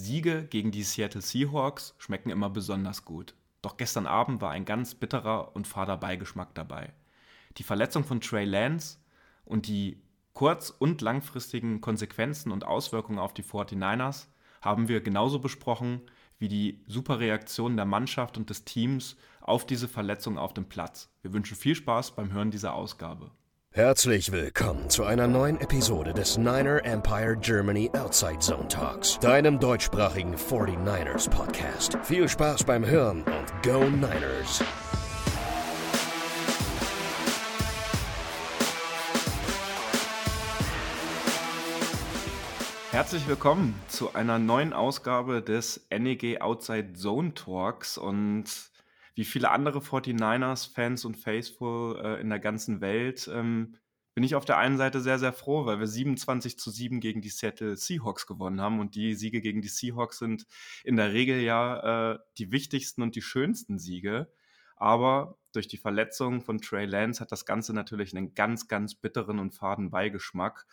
Siege gegen die Seattle Seahawks schmecken immer besonders gut. Doch gestern Abend war ein ganz bitterer und fader Beigeschmack dabei. Die Verletzung von Trey Lance und die kurz- und langfristigen Konsequenzen und Auswirkungen auf die 49ers haben wir genauso besprochen wie die super Reaktion der Mannschaft und des Teams auf diese Verletzung auf dem Platz. Wir wünschen viel Spaß beim Hören dieser Ausgabe. Herzlich willkommen zu einer neuen Episode des Niner Empire Germany Outside Zone Talks, deinem deutschsprachigen 49ers Podcast. Viel Spaß beim Hören und Go Niners! Herzlich willkommen zu einer neuen Ausgabe des NEG Outside Zone Talks und wie viele andere 49ers-Fans und Faithful äh, in der ganzen Welt ähm, bin ich auf der einen Seite sehr, sehr froh, weil wir 27 zu 7 gegen die Seattle Seahawks gewonnen haben. Und die Siege gegen die Seahawks sind in der Regel ja äh, die wichtigsten und die schönsten Siege. Aber durch die Verletzung von Trey Lance hat das Ganze natürlich einen ganz, ganz bitteren und faden Beigeschmack.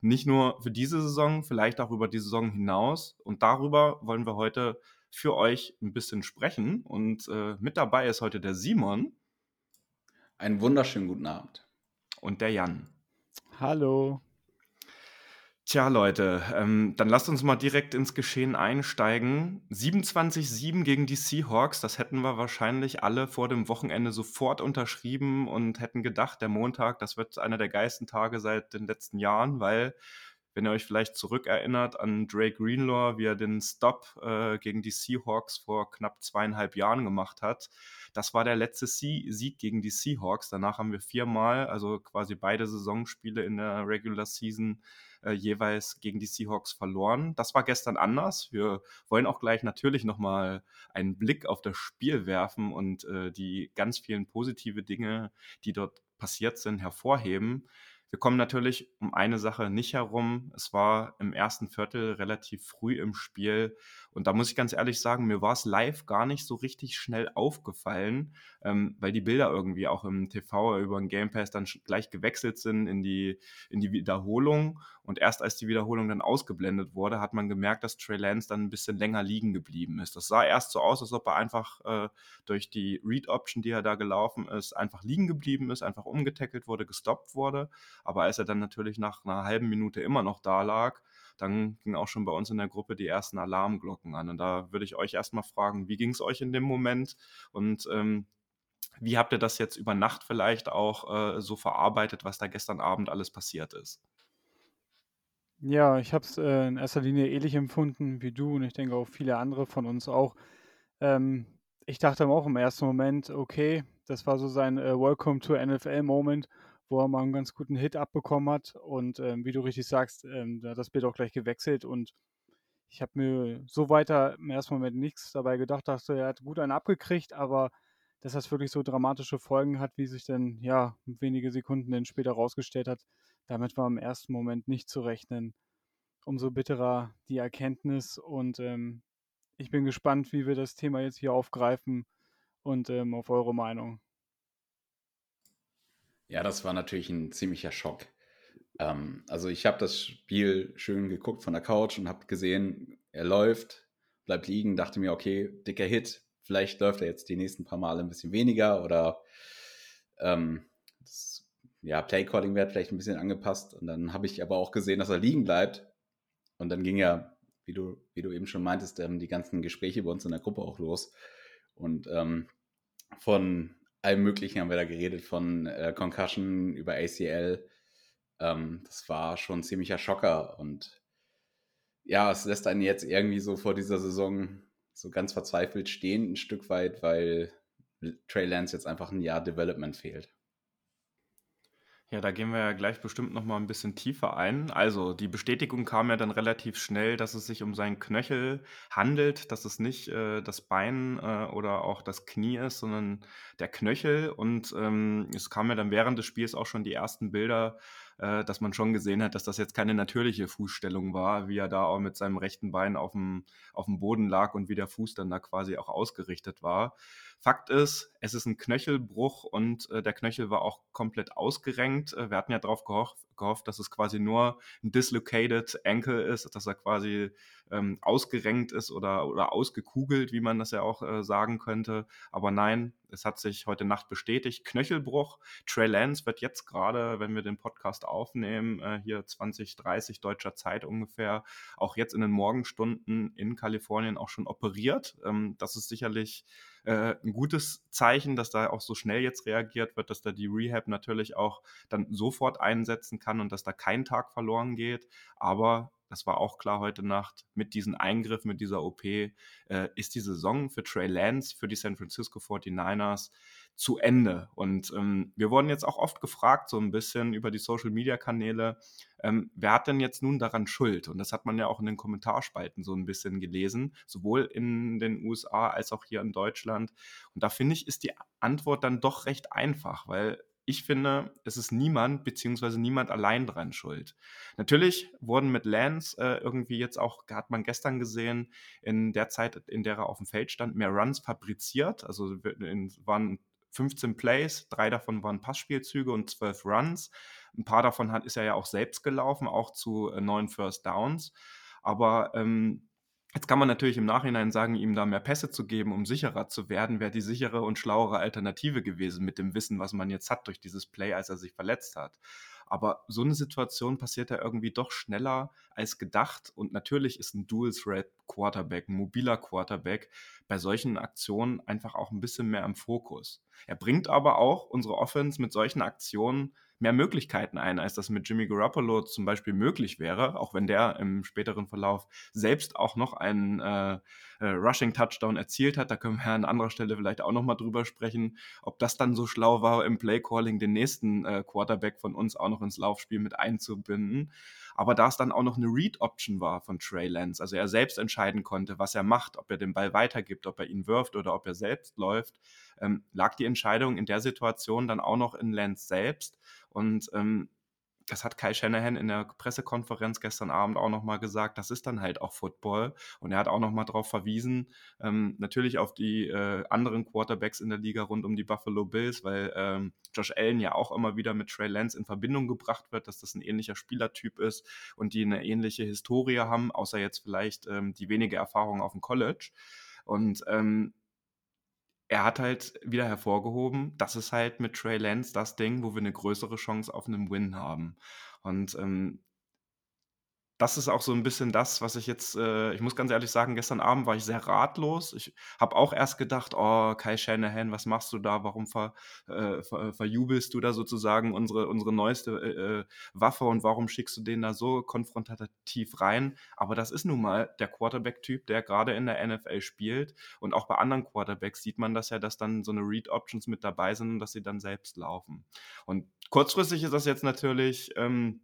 Nicht nur für diese Saison, vielleicht auch über die Saison hinaus. Und darüber wollen wir heute für euch ein bisschen sprechen. Und äh, mit dabei ist heute der Simon. Einen wunderschönen guten Abend. Und der Jan. Hallo. Tja, Leute, ähm, dann lasst uns mal direkt ins Geschehen einsteigen. 27-7 gegen die Seahawks, das hätten wir wahrscheinlich alle vor dem Wochenende sofort unterschrieben und hätten gedacht, der Montag, das wird einer der geilsten Tage seit den letzten Jahren, weil wenn ihr euch vielleicht zurückerinnert an Drake Greenlaw, wie er den Stop äh, gegen die Seahawks vor knapp zweieinhalb Jahren gemacht hat. Das war der letzte Sieg gegen die Seahawks. Danach haben wir viermal, also quasi beide Saisonspiele in der Regular Season äh, jeweils gegen die Seahawks verloren. Das war gestern anders. Wir wollen auch gleich natürlich nochmal einen Blick auf das Spiel werfen und äh, die ganz vielen positive Dinge, die dort passiert sind, hervorheben. Wir kommen natürlich um eine Sache nicht herum. Es war im ersten Viertel relativ früh im Spiel. Und da muss ich ganz ehrlich sagen, mir war es live gar nicht so richtig schnell aufgefallen, ähm, weil die Bilder irgendwie auch im TV über den Game Pass dann gleich gewechselt sind in die, in die Wiederholung. Und erst als die Wiederholung dann ausgeblendet wurde, hat man gemerkt, dass Trey Lance dann ein bisschen länger liegen geblieben ist. Das sah erst so aus, als ob er einfach äh, durch die Read-Option, die er da gelaufen ist, einfach liegen geblieben ist, einfach umgetackelt wurde, gestoppt wurde. Aber als er dann natürlich nach einer halben Minute immer noch da lag, dann ging auch schon bei uns in der Gruppe die ersten Alarmglocken an. Und da würde ich euch erstmal fragen, wie ging es euch in dem Moment? Und ähm, wie habt ihr das jetzt über Nacht vielleicht auch äh, so verarbeitet, was da gestern Abend alles passiert ist? Ja, ich habe es äh, in erster Linie ähnlich empfunden wie du und ich denke auch viele andere von uns auch. Ähm, ich dachte auch im ersten Moment, okay, das war so sein äh, Welcome to NFL-Moment wo er mal einen ganz guten Hit abbekommen hat. Und ähm, wie du richtig sagst, ähm, da hat das Bild auch gleich gewechselt und ich habe mir so weiter im ersten Moment nichts dabei gedacht, dachte, er hat gut einen abgekriegt, aber dass das wirklich so dramatische Folgen hat, wie sich dann ja wenige Sekunden dann später rausgestellt hat, damit war im ersten Moment nicht zu rechnen. Umso bitterer die Erkenntnis und ähm, ich bin gespannt, wie wir das Thema jetzt hier aufgreifen und ähm, auf eure Meinung. Ja, das war natürlich ein ziemlicher Schock. Ähm, also ich habe das Spiel schön geguckt von der Couch und habe gesehen, er läuft, bleibt liegen, dachte mir, okay, dicker Hit, vielleicht läuft er jetzt die nächsten paar Male ein bisschen weniger oder ähm, das, ja, Playcalling wird vielleicht ein bisschen angepasst. Und dann habe ich aber auch gesehen, dass er liegen bleibt. Und dann ging ja, wie du, wie du eben schon meintest, ähm, die ganzen Gespräche bei uns in der Gruppe auch los. Und ähm, von allem Möglichen haben wir da geredet, von äh, Concussion über ACL. Ähm, das war schon ein ziemlicher Schocker und ja, es lässt einen jetzt irgendwie so vor dieser Saison so ganz verzweifelt stehen, ein Stück weit, weil Trey Lance jetzt einfach ein Jahr Development fehlt. Ja, da gehen wir ja gleich bestimmt noch mal ein bisschen tiefer ein. Also, die Bestätigung kam ja dann relativ schnell, dass es sich um seinen Knöchel handelt, dass es nicht äh, das Bein äh, oder auch das Knie ist, sondern der Knöchel. Und ähm, es kamen ja dann während des Spiels auch schon die ersten Bilder, äh, dass man schon gesehen hat, dass das jetzt keine natürliche Fußstellung war, wie er da auch mit seinem rechten Bein auf dem, auf dem Boden lag und wie der Fuß dann da quasi auch ausgerichtet war. Fakt ist, es ist ein Knöchelbruch und äh, der Knöchel war auch komplett ausgerenkt. Äh, wir hatten ja darauf gehofft, dass es quasi nur ein dislocated ankle ist, dass er quasi ähm, ausgerenkt ist oder, oder ausgekugelt, wie man das ja auch äh, sagen könnte. Aber nein, es hat sich heute Nacht bestätigt. Knöchelbruch. Trey Lance wird jetzt gerade, wenn wir den Podcast aufnehmen, äh, hier 20, 30 deutscher Zeit ungefähr, auch jetzt in den Morgenstunden in Kalifornien auch schon operiert. Ähm, das ist sicherlich äh, ein gutes Zeichen, dass da auch so schnell jetzt reagiert wird, dass da die Rehab natürlich auch dann sofort einsetzen kann und dass da kein Tag verloren geht. Aber das war auch klar heute Nacht, mit diesem Eingriff, mit dieser OP, äh, ist die Saison für Trey Lance, für die San Francisco 49ers zu Ende. Und ähm, wir wurden jetzt auch oft gefragt, so ein bisschen über die Social-Media-Kanäle, ähm, wer hat denn jetzt nun daran Schuld? Und das hat man ja auch in den Kommentarspalten so ein bisschen gelesen, sowohl in den USA als auch hier in Deutschland. Und da finde ich, ist die Antwort dann doch recht einfach, weil ich finde, es ist niemand beziehungsweise niemand allein dran schuld. Natürlich wurden mit Lance äh, irgendwie jetzt auch, hat man gestern gesehen, in der Zeit, in der er auf dem Feld stand, mehr Runs fabriziert. Also es waren 15 Plays, drei davon waren Passspielzüge und 12 Runs. Ein paar davon hat, ist er ja auch selbst gelaufen, auch zu äh, neun First Downs. Aber ähm, Jetzt kann man natürlich im Nachhinein sagen, ihm da mehr Pässe zu geben, um sicherer zu werden, wäre die sichere und schlauere Alternative gewesen mit dem Wissen, was man jetzt hat durch dieses Play, als er sich verletzt hat. Aber so eine Situation passiert ja irgendwie doch schneller als gedacht. Und natürlich ist ein Dual-Threat-Quarterback, ein mobiler Quarterback, bei solchen Aktionen einfach auch ein bisschen mehr im Fokus. Er bringt aber auch unsere Offense mit solchen Aktionen mehr Möglichkeiten ein, als das mit Jimmy Garoppolo zum Beispiel möglich wäre, auch wenn der im späteren Verlauf selbst auch noch einen äh, äh, Rushing-Touchdown erzielt hat. Da können wir an anderer Stelle vielleicht auch nochmal drüber sprechen, ob das dann so schlau war, im Play-Calling den nächsten äh, Quarterback von uns auch noch ins Laufspiel mit einzubinden. Aber da es dann auch noch eine Read-Option war von Trey Lance, also er selbst entscheiden konnte, was er macht, ob er den Ball weitergibt, ob er ihn wirft oder ob er selbst läuft, ähm, lag die Entscheidung in der Situation dann auch noch in Lance selbst. Und ähm, das hat Kai Shanahan in der Pressekonferenz gestern Abend auch nochmal gesagt, das ist dann halt auch Football. Und er hat auch nochmal darauf verwiesen, ähm, natürlich auf die äh, anderen Quarterbacks in der Liga rund um die Buffalo Bills, weil ähm, Josh Allen ja auch immer wieder mit Trey Lance in Verbindung gebracht wird, dass das ein ähnlicher Spielertyp ist und die eine ähnliche Historie haben, außer jetzt vielleicht ähm, die wenige Erfahrung auf dem College. Und ähm, er hat halt wieder hervorgehoben, das ist halt mit Trey Lance das Ding, wo wir eine größere Chance auf einen Win haben. Und ähm, das ist auch so ein bisschen das, was ich jetzt, äh, ich muss ganz ehrlich sagen, gestern Abend war ich sehr ratlos. Ich habe auch erst gedacht, oh, Kai Shanahan, was machst du da? Warum ver, äh, ver, verjubelst du da sozusagen unsere, unsere neueste äh, äh, Waffe und warum schickst du den da so konfrontativ rein? Aber das ist nun mal der Quarterback-Typ, der gerade in der NFL spielt. Und auch bei anderen Quarterbacks sieht man das ja, dass dann so eine Read-Options mit dabei sind und dass sie dann selbst laufen. Und kurzfristig ist das jetzt natürlich. Ähm,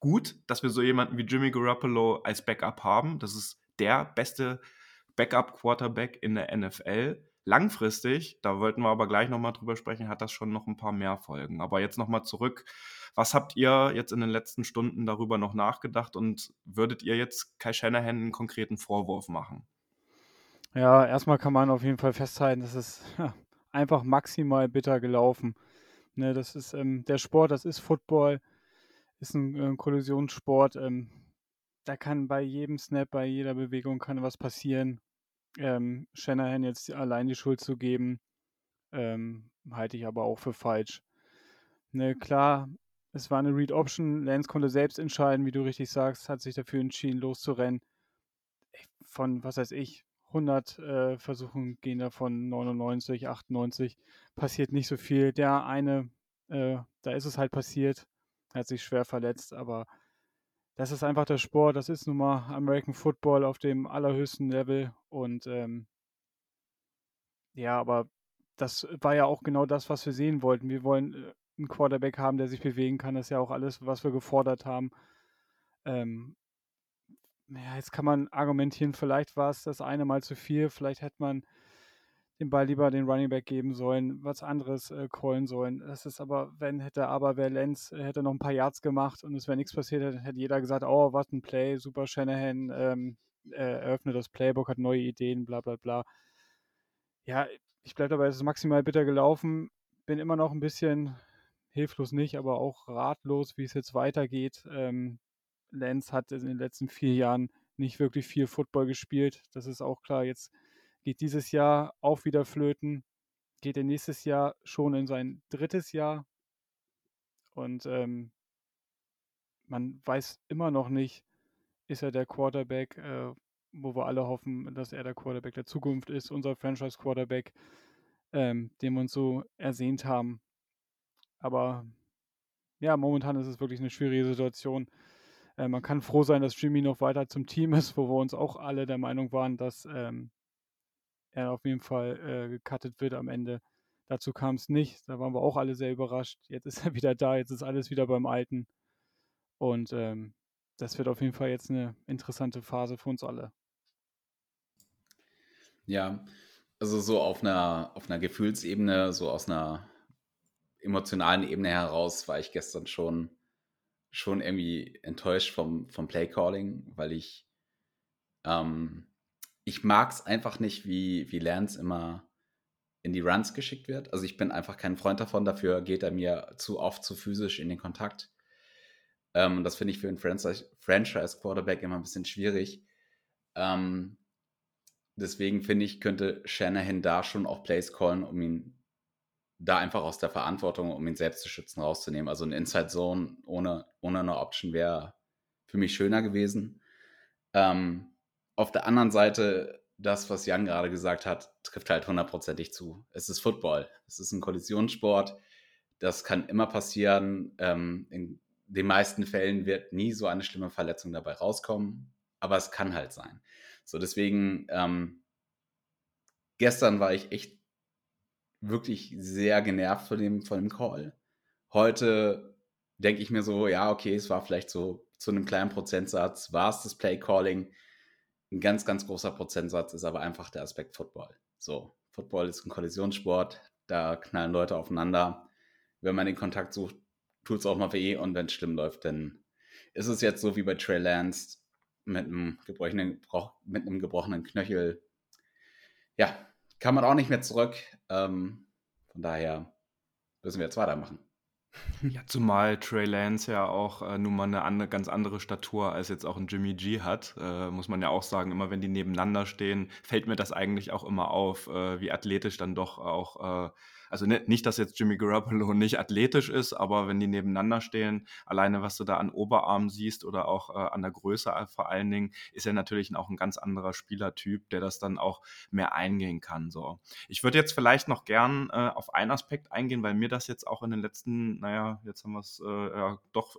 gut, dass wir so jemanden wie Jimmy Garoppolo als Backup haben. Das ist der beste Backup-Quarterback in der NFL. Langfristig, da wollten wir aber gleich nochmal drüber sprechen, hat das schon noch ein paar mehr Folgen. Aber jetzt nochmal zurück. Was habt ihr jetzt in den letzten Stunden darüber noch nachgedacht und würdet ihr jetzt Kai Shanahan einen konkreten Vorwurf machen? Ja, erstmal kann man auf jeden Fall festhalten, das ist einfach maximal bitter gelaufen. Ne, das ist ähm, der Sport, das ist Football ist ein äh, Kollisionssport. Ähm, da kann bei jedem Snap, bei jeder Bewegung kann was passieren. Ähm, Shanahan jetzt allein die Schuld zu geben, ähm, halte ich aber auch für falsch. Ne, klar, es war eine Read Option. Lance konnte selbst entscheiden, wie du richtig sagst, hat sich dafür entschieden, loszurennen. Von, was weiß ich, 100 äh, Versuchen gehen davon 99, 98. Passiert nicht so viel. Der eine, äh, da ist es halt passiert hat sich schwer verletzt, aber das ist einfach der Sport, das ist nun mal American Football auf dem allerhöchsten Level und ähm, ja, aber das war ja auch genau das, was wir sehen wollten. Wir wollen äh, einen Quarterback haben, der sich bewegen kann. Das ist ja auch alles, was wir gefordert haben. Ähm, ja, jetzt kann man argumentieren, vielleicht war es das eine Mal zu viel, vielleicht hätte man den Ball lieber den Running Back geben sollen, was anderes äh, callen sollen. Das ist aber, wenn hätte aber, wer Lenz äh, hätte noch ein paar Yards gemacht und es wäre nichts passiert, hätte, hätte jeder gesagt, oh, was ein Play, super Shanahan, ähm, äh, eröffnet das Playbook, hat neue Ideen, bla bla bla. Ja, ich bleibe dabei, es ist maximal bitter gelaufen, bin immer noch ein bisschen hilflos nicht, aber auch ratlos, wie es jetzt weitergeht. Ähm, Lance hat in den letzten vier Jahren nicht wirklich viel Football gespielt. Das ist auch klar. Jetzt geht dieses Jahr auch wieder flöten. Geht er nächstes Jahr schon in sein drittes Jahr. Und ähm, man weiß immer noch nicht, ist er der Quarterback, äh, wo wir alle hoffen, dass er der Quarterback der Zukunft ist, unser Franchise-Quarterback, ähm, den wir uns so ersehnt haben. Aber ja, momentan ist es wirklich eine schwierige Situation. Äh, man kann froh sein, dass Jimmy noch weiter zum Team ist, wo wir uns auch alle der Meinung waren, dass ähm, er auf jeden Fall äh, gecuttet wird am Ende. Dazu kam es nicht. Da waren wir auch alle sehr überrascht. Jetzt ist er wieder da, jetzt ist alles wieder beim Alten. Und ähm, das wird auf jeden Fall jetzt eine interessante Phase für uns alle. Ja, also so auf einer, auf einer Gefühlsebene, so aus einer emotionalen Ebene heraus war ich gestern schon, schon irgendwie enttäuscht vom, vom Playcalling, weil ich, ähm, ich mag es einfach nicht, wie, wie Lance immer in die Runs geschickt wird. Also ich bin einfach kein Freund davon, dafür geht er mir zu oft zu physisch in den Kontakt. Ähm, das finde ich für einen Franchise-Quarterback immer ein bisschen schwierig. Ähm, deswegen finde ich, könnte Shanahan da schon auch Plays callen, um ihn da einfach aus der Verantwortung, um ihn selbst zu schützen, rauszunehmen. Also ein Inside Zone ohne, ohne eine Option wäre für mich schöner gewesen. Ähm, auf der anderen Seite, das, was Jan gerade gesagt hat, trifft halt hundertprozentig zu. Es ist Football. Es ist ein Kollisionssport. Das kann immer passieren. Ähm, in den meisten Fällen wird nie so eine schlimme Verletzung dabei rauskommen, aber es kann halt sein. So, deswegen, ähm, gestern war ich echt wirklich sehr genervt von dem, von dem Call. Heute denke ich mir so, ja, okay, es war vielleicht so zu einem kleinen Prozentsatz, war es das Play Calling. Ein ganz, ganz großer Prozentsatz ist aber einfach der Aspekt Football. So, Football ist ein Kollisionssport, da knallen Leute aufeinander. Wenn man den Kontakt sucht, tut es auch mal weh und wenn es schlimm läuft, dann ist es jetzt so wie bei Trey Lance mit einem gebrochenen, mit einem gebrochenen Knöchel. Ja, kann man auch nicht mehr zurück. Ähm, von daher müssen wir jetzt weitermachen. Ja, zumal Trey Lance ja auch äh, nun mal eine andere, ganz andere Statur als jetzt auch ein Jimmy G hat, äh, muss man ja auch sagen. Immer wenn die nebeneinander stehen, fällt mir das eigentlich auch immer auf, äh, wie athletisch dann doch auch äh, also nicht, dass jetzt Jimmy Garoppolo nicht athletisch ist, aber wenn die nebeneinander stehen, alleine was du da an Oberarm siehst oder auch äh, an der Größe vor allen Dingen, ist er natürlich auch ein ganz anderer Spielertyp, der das dann auch mehr eingehen kann. So. Ich würde jetzt vielleicht noch gern äh, auf einen Aspekt eingehen, weil mir das jetzt auch in den letzten, naja, jetzt haben wir es äh, ja, doch,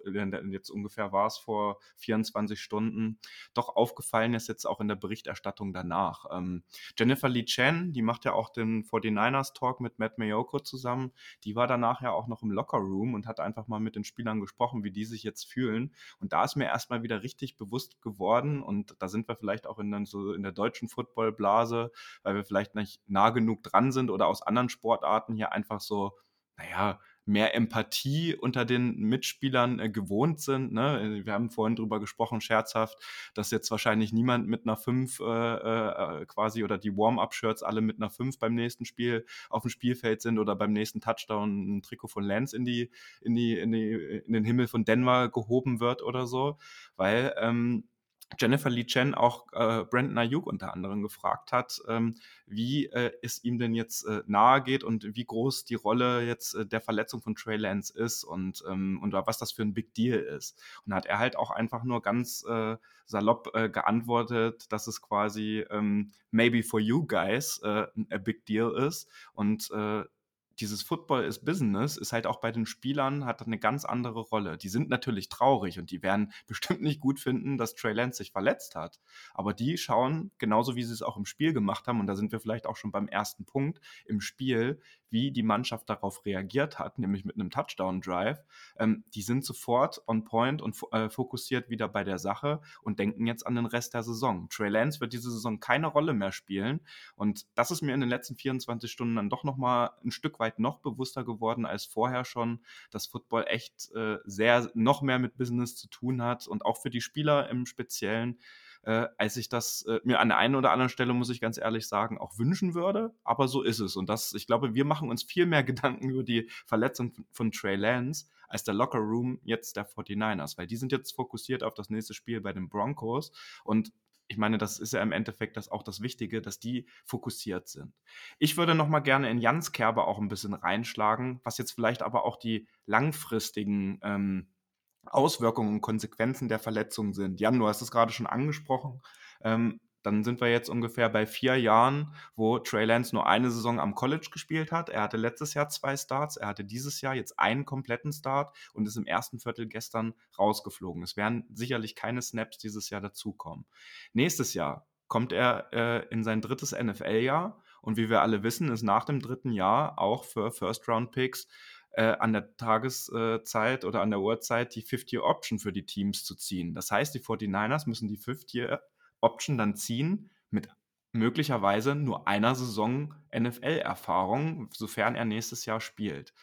jetzt ungefähr war es vor 24 Stunden, doch aufgefallen ist jetzt auch in der Berichterstattung danach. Ähm, Jennifer Lee Chen, die macht ja auch den 49ers Talk mit Matt Mayo Yoko zusammen. Die war danach ja auch noch im Lockerroom und hat einfach mal mit den Spielern gesprochen, wie die sich jetzt fühlen. Und da ist mir erstmal wieder richtig bewusst geworden und da sind wir vielleicht auch in, so in der deutschen Footballblase, weil wir vielleicht nicht nah genug dran sind oder aus anderen Sportarten hier einfach so, naja, mehr Empathie unter den Mitspielern äh, gewohnt sind. Ne? Wir haben vorhin drüber gesprochen, scherzhaft, dass jetzt wahrscheinlich niemand mit einer 5 äh, äh, quasi oder die Warm-Up-Shirts alle mit einer 5 beim nächsten Spiel auf dem Spielfeld sind oder beim nächsten Touchdown ein Trikot von Lance in die, in die, in die, in den Himmel von Denver gehoben wird oder so. Weil ähm, Jennifer Lee Chen auch äh, Brandon Ayuk unter anderem gefragt hat, ähm, wie äh, es ihm denn jetzt äh, nahe geht und wie groß die Rolle jetzt äh, der Verletzung von Trey Lance ist und, ähm, und was das für ein Big Deal ist. Und hat er halt auch einfach nur ganz äh, salopp äh, geantwortet, dass es quasi ähm, maybe for you guys äh, a big deal ist und äh, dieses Football ist Business ist halt auch bei den Spielern hat eine ganz andere Rolle. Die sind natürlich traurig und die werden bestimmt nicht gut finden, dass Trey Lance sich verletzt hat. Aber die schauen, genauso wie sie es auch im Spiel gemacht haben, und da sind wir vielleicht auch schon beim ersten Punkt im Spiel, wie die Mannschaft darauf reagiert hat, nämlich mit einem Touchdown-Drive. Ähm, die sind sofort on point und äh, fokussiert wieder bei der Sache und denken jetzt an den Rest der Saison. Trey Lance wird diese Saison keine Rolle mehr spielen und das ist mir in den letzten 24 Stunden dann doch nochmal ein Stück weit noch bewusster geworden als vorher schon, dass Football echt äh, sehr noch mehr mit Business zu tun hat und auch für die Spieler im Speziellen äh, als ich das äh, mir an der einen oder anderen Stelle, muss ich ganz ehrlich sagen, auch wünschen würde. Aber so ist es. Und das, ich glaube, wir machen uns viel mehr Gedanken über die Verletzung von Trey Lance als der Locker Room jetzt der 49ers, weil die sind jetzt fokussiert auf das nächste Spiel bei den Broncos und ich meine, das ist ja im Endeffekt das auch das Wichtige, dass die fokussiert sind. Ich würde noch mal gerne in Jans Kerbe auch ein bisschen reinschlagen, was jetzt vielleicht aber auch die langfristigen ähm, Auswirkungen und Konsequenzen der Verletzung sind. Jan, du hast es gerade schon angesprochen. Ähm, dann sind wir jetzt ungefähr bei vier Jahren, wo Trey Lance nur eine Saison am College gespielt hat. Er hatte letztes Jahr zwei Starts, er hatte dieses Jahr jetzt einen kompletten Start und ist im ersten Viertel gestern rausgeflogen. Es werden sicherlich keine Snaps dieses Jahr dazukommen. Nächstes Jahr kommt er äh, in sein drittes NFL-Jahr und wie wir alle wissen, ist nach dem dritten Jahr auch für First-Round-Picks äh, an der Tageszeit oder an der Uhrzeit die 50-Option für die Teams zu ziehen. Das heißt, die 49ers müssen die 50 Option dann ziehen mit möglicherweise nur einer Saison NFL-Erfahrung, sofern er nächstes Jahr spielt.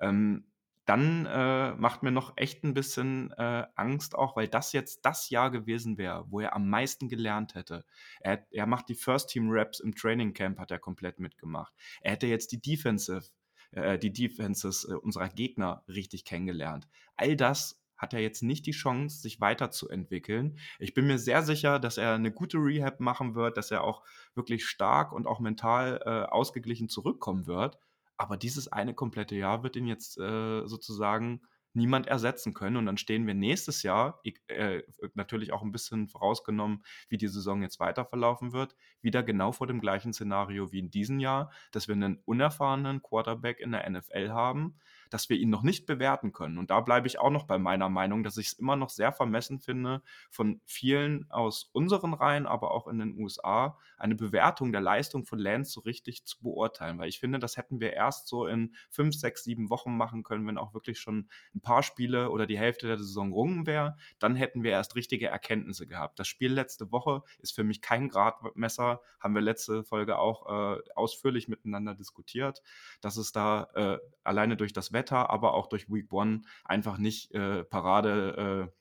Ähm, dann äh, macht mir noch echt ein bisschen äh, Angst auch, weil das jetzt das Jahr gewesen wäre, wo er am meisten gelernt hätte. Er, er macht die First-Team-Raps im Training Camp, hat er komplett mitgemacht. Er hätte jetzt die Defensive, äh, die Defenses äh, unserer Gegner richtig kennengelernt. All das hat er jetzt nicht die Chance, sich weiterzuentwickeln. Ich bin mir sehr sicher, dass er eine gute Rehab machen wird, dass er auch wirklich stark und auch mental äh, ausgeglichen zurückkommen wird. Aber dieses eine komplette Jahr wird ihn jetzt äh, sozusagen niemand ersetzen können. Und dann stehen wir nächstes Jahr, äh, natürlich auch ein bisschen vorausgenommen, wie die Saison jetzt weiter verlaufen wird, wieder genau vor dem gleichen Szenario wie in diesem Jahr, dass wir einen unerfahrenen Quarterback in der NFL haben, dass wir ihn noch nicht bewerten können. Und da bleibe ich auch noch bei meiner Meinung, dass ich es immer noch sehr vermessen finde, von vielen aus unseren Reihen, aber auch in den USA, eine Bewertung der Leistung von Lance so richtig zu beurteilen. Weil ich finde, das hätten wir erst so in fünf, sechs, sieben Wochen machen können, wenn auch wirklich schon ein paar Spiele oder die Hälfte der Saison rungen wäre. Dann hätten wir erst richtige Erkenntnisse gehabt. Das Spiel letzte Woche ist für mich kein Gradmesser, haben wir letzte Folge auch äh, ausführlich miteinander diskutiert, dass es da äh, alleine durch das Wetter Wetter, aber auch durch Week One einfach nicht äh, Parade äh,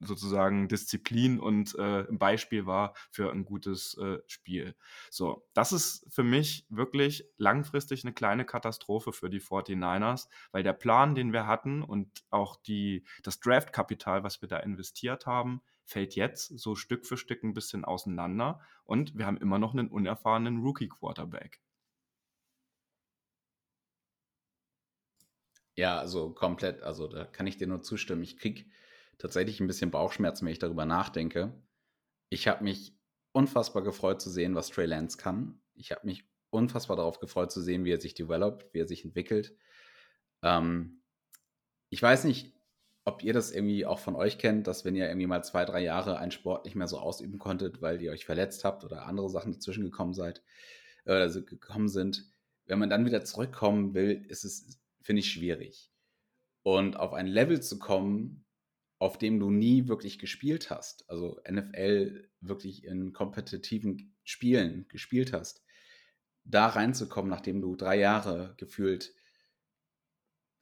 sozusagen Disziplin und äh, Beispiel war für ein gutes äh, Spiel. So, das ist für mich wirklich langfristig eine kleine Katastrophe für die 49ers, weil der Plan, den wir hatten und auch die, das Draftkapital, was wir da investiert haben, fällt jetzt so Stück für Stück ein bisschen auseinander und wir haben immer noch einen unerfahrenen Rookie-Quarterback. Ja, also komplett, also da kann ich dir nur zustimmen. Ich kriege tatsächlich ein bisschen Bauchschmerzen, wenn ich darüber nachdenke. Ich habe mich unfassbar gefreut zu sehen, was Trey Lance kann. Ich habe mich unfassbar darauf gefreut zu sehen, wie er sich developt, wie er sich entwickelt. Ähm, ich weiß nicht, ob ihr das irgendwie auch von euch kennt, dass wenn ihr irgendwie mal zwei, drei Jahre einen Sport nicht mehr so ausüben konntet, weil ihr euch verletzt habt oder andere Sachen dazwischen gekommen seid, äh, also gekommen sind, wenn man dann wieder zurückkommen will, ist es finde ich schwierig. Und auf ein Level zu kommen, auf dem du nie wirklich gespielt hast, also NFL wirklich in kompetitiven Spielen gespielt hast, da reinzukommen, nachdem du drei Jahre gefühlt,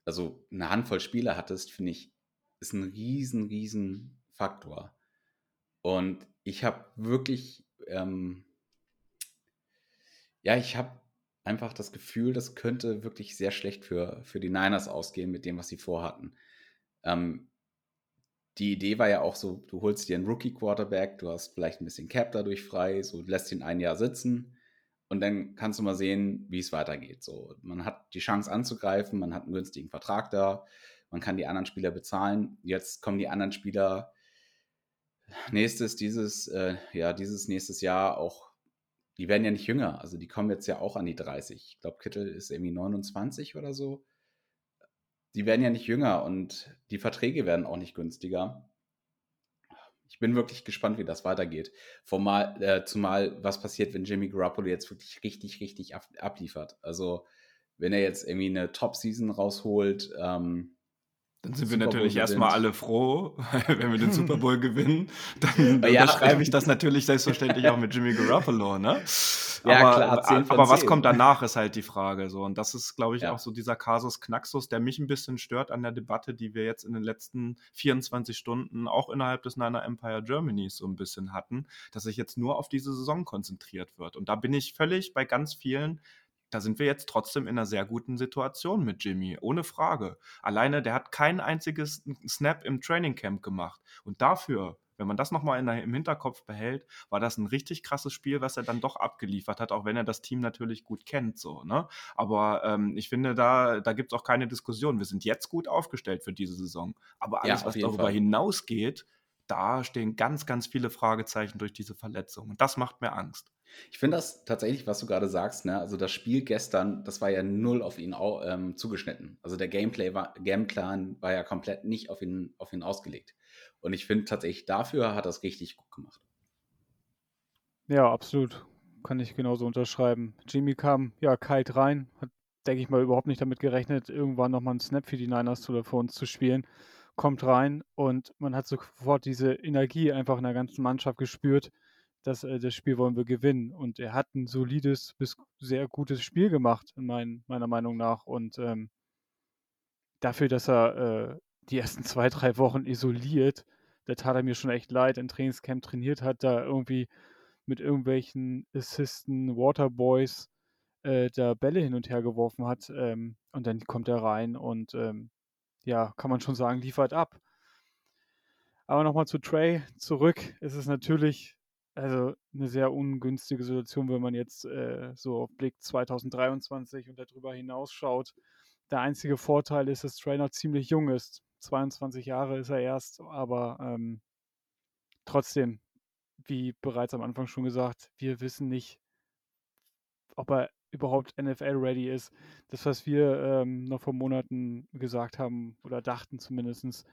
also eine Handvoll Spieler hattest, finde ich, ist ein riesen, riesen Faktor. Und ich habe wirklich, ähm, ja, ich habe einfach das Gefühl, das könnte wirklich sehr schlecht für, für die Niners ausgehen mit dem, was sie vorhatten. Ähm, die Idee war ja auch so, du holst dir einen Rookie-Quarterback, du hast vielleicht ein bisschen Cap dadurch frei, so lässt ihn ein Jahr sitzen und dann kannst du mal sehen, wie es weitergeht. So, man hat die Chance anzugreifen, man hat einen günstigen Vertrag da, man kann die anderen Spieler bezahlen. Jetzt kommen die anderen Spieler nächstes, dieses, äh, ja, dieses nächstes Jahr auch die werden ja nicht jünger. Also die kommen jetzt ja auch an die 30. Ich glaube, Kittel ist irgendwie 29 oder so. Die werden ja nicht jünger und die Verträge werden auch nicht günstiger. Ich bin wirklich gespannt, wie das weitergeht. Formal, äh, zumal, was passiert, wenn Jimmy Garoppolo jetzt wirklich richtig, richtig ab, abliefert. Also, wenn er jetzt irgendwie eine Top-Season rausholt, ähm, Dann sind wir natürlich erstmal alle froh, wenn wir den Super Bowl gewinnen. Dann Ja. unterschreibe ich das natürlich selbstverständlich auch mit Jimmy Garoppolo, ne? Ja, aber, klar, 10 von aber was 10. kommt danach, ist halt die Frage. So. Und das ist, glaube ich, Ja. auch so dieser Kasus Knaxus, der mich ein bisschen stört an der Debatte, die wir jetzt in den letzten 24 Stunden auch innerhalb des Niner Empire Germanys so ein bisschen hatten, dass sich jetzt nur auf diese Saison konzentriert wird. Und da bin ich völlig bei ganz vielen, da sind wir jetzt trotzdem in einer sehr guten Situation mit Jimmy, ohne Frage. Alleine, der hat kein einziges Snap im Training Camp gemacht. Und dafür, wenn man das nochmal im Hinterkopf behält, war das ein richtig krasses Spiel, was er dann doch abgeliefert hat, auch wenn er das Team natürlich gut kennt. So, ne? Aber ähm, ich finde, da, da gibt es auch keine Diskussion. Wir sind jetzt gut aufgestellt für diese Saison. Aber Ja, alles, auf was darüber Fall. hinausgeht, da stehen ganz, ganz viele Fragezeichen durch diese Verletzung. Und das macht mir Angst. Ich finde das tatsächlich, was du gerade sagst, ne? Also das Spiel gestern, das war ja null auf ihn au, ähm, zugeschnitten. Also der Gameplay war, Gameplan war ja komplett nicht auf ihn, auf ihn ausgelegt. Und ich finde tatsächlich, dafür hat es richtig gut gemacht. Ja, absolut. Kann ich genauso unterschreiben. Jimmy kam ja kalt rein, hat, denke ich mal, überhaupt nicht damit gerechnet, irgendwann nochmal einen Snap für die Niners oder für uns zu spielen. Kommt rein und man hat sofort diese Energie einfach in der ganzen Mannschaft gespürt, dass äh, das Spiel wollen wir gewinnen. Und er hat ein solides bis sehr gutes Spiel gemacht, in mein, meiner Meinung nach. Und ähm, dafür, dass er äh, die ersten zwei, drei Wochen isoliert, da tat er mir schon echt leid, im Trainingscamp trainiert hat, da irgendwie mit irgendwelchen Assisten, Waterboys äh, da Bälle hin und her geworfen hat. Ähm, und dann kommt er rein und ähm, ja, kann man schon sagen, liefert ab. Aber nochmal zu Trey zurück. Es ist natürlich also eine sehr ungünstige Situation, wenn man jetzt äh, so auf Blick 2023 und darüber hinaus schaut. Der einzige Vorteil ist, dass noch ziemlich jung ist. 22 Jahre ist er erst, aber ähm, trotzdem, wie bereits am Anfang schon gesagt, wir wissen nicht, ob er überhaupt NFL-ready ist. Das, was wir ähm, noch vor Monaten gesagt haben oder dachten zumindest,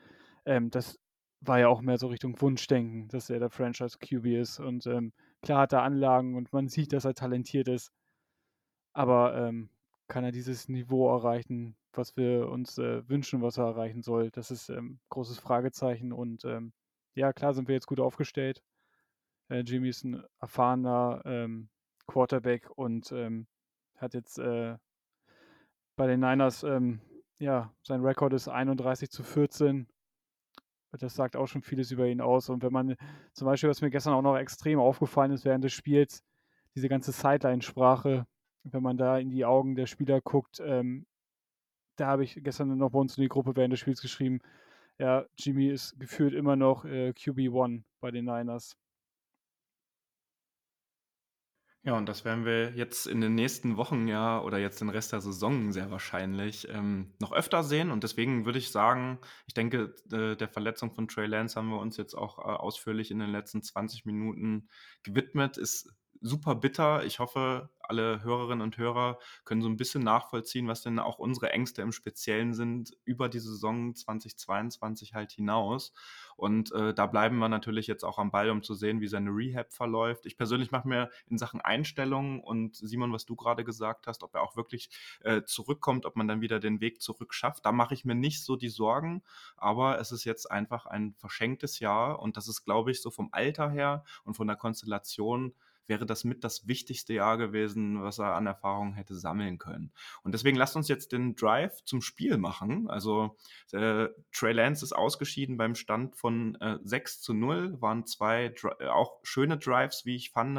ähm, das war ja auch mehr so Richtung Wunschdenken, dass er der Franchise-QB ist. Und ähm, klar hat er Anlagen und man sieht, dass er talentiert ist. Aber ähm, kann er dieses Niveau erreichen, was wir uns äh, wünschen, was er erreichen soll? Das ist ähm, großes Fragezeichen. Und ähm, ja, klar sind wir jetzt gut aufgestellt. Äh, Jimmy ist ein erfahrener ähm, Quarterback und ähm, hat jetzt äh, bei den Niners, ähm, ja, sein Rekord ist 31 zu 14. Das sagt auch schon vieles über ihn aus. Und wenn man zum Beispiel, was mir gestern auch noch extrem aufgefallen ist während des Spiels, diese ganze Sideline-Sprache, wenn man da in die Augen der Spieler guckt, ähm, da habe ich gestern noch bei uns in die Gruppe während des Spiels geschrieben, ja, Jimmy ist gefühlt immer noch äh, QB1 bei den Niners. Ja, und das werden wir jetzt in den nächsten Wochen ja oder jetzt den Rest der Saison sehr wahrscheinlich ähm, noch öfter sehen. Und deswegen würde ich sagen, ich denke, äh, der Verletzung von Trey Lance haben wir uns jetzt auch äh, ausführlich in den letzten 20 Minuten gewidmet. Ist super bitter. Ich hoffe, alle Hörerinnen und Hörer können so ein bisschen nachvollziehen, was denn auch unsere Ängste im Speziellen sind über die Saison 2022 halt hinaus. Und äh, da bleiben wir natürlich jetzt auch am Ball, um zu sehen, wie seine Rehab verläuft. Ich persönlich mache mir in Sachen Einstellung und Simon, was du gerade gesagt hast, ob er auch wirklich äh, zurückkommt, ob man dann wieder den Weg zurück schafft, da mache ich mir nicht so die Sorgen. Aber es ist jetzt einfach ein verschenktes Jahr und das ist, glaube ich, so vom Alter her und von der Konstellation wäre das mit das wichtigste Jahr gewesen, was er an Erfahrung hätte sammeln können. Und deswegen lasst uns jetzt den Drive zum Spiel machen. Also äh, Trey Lance ist ausgeschieden beim Stand von äh, 6 zu 0, waren zwei Dri auch schöne Drives, wie ich fand,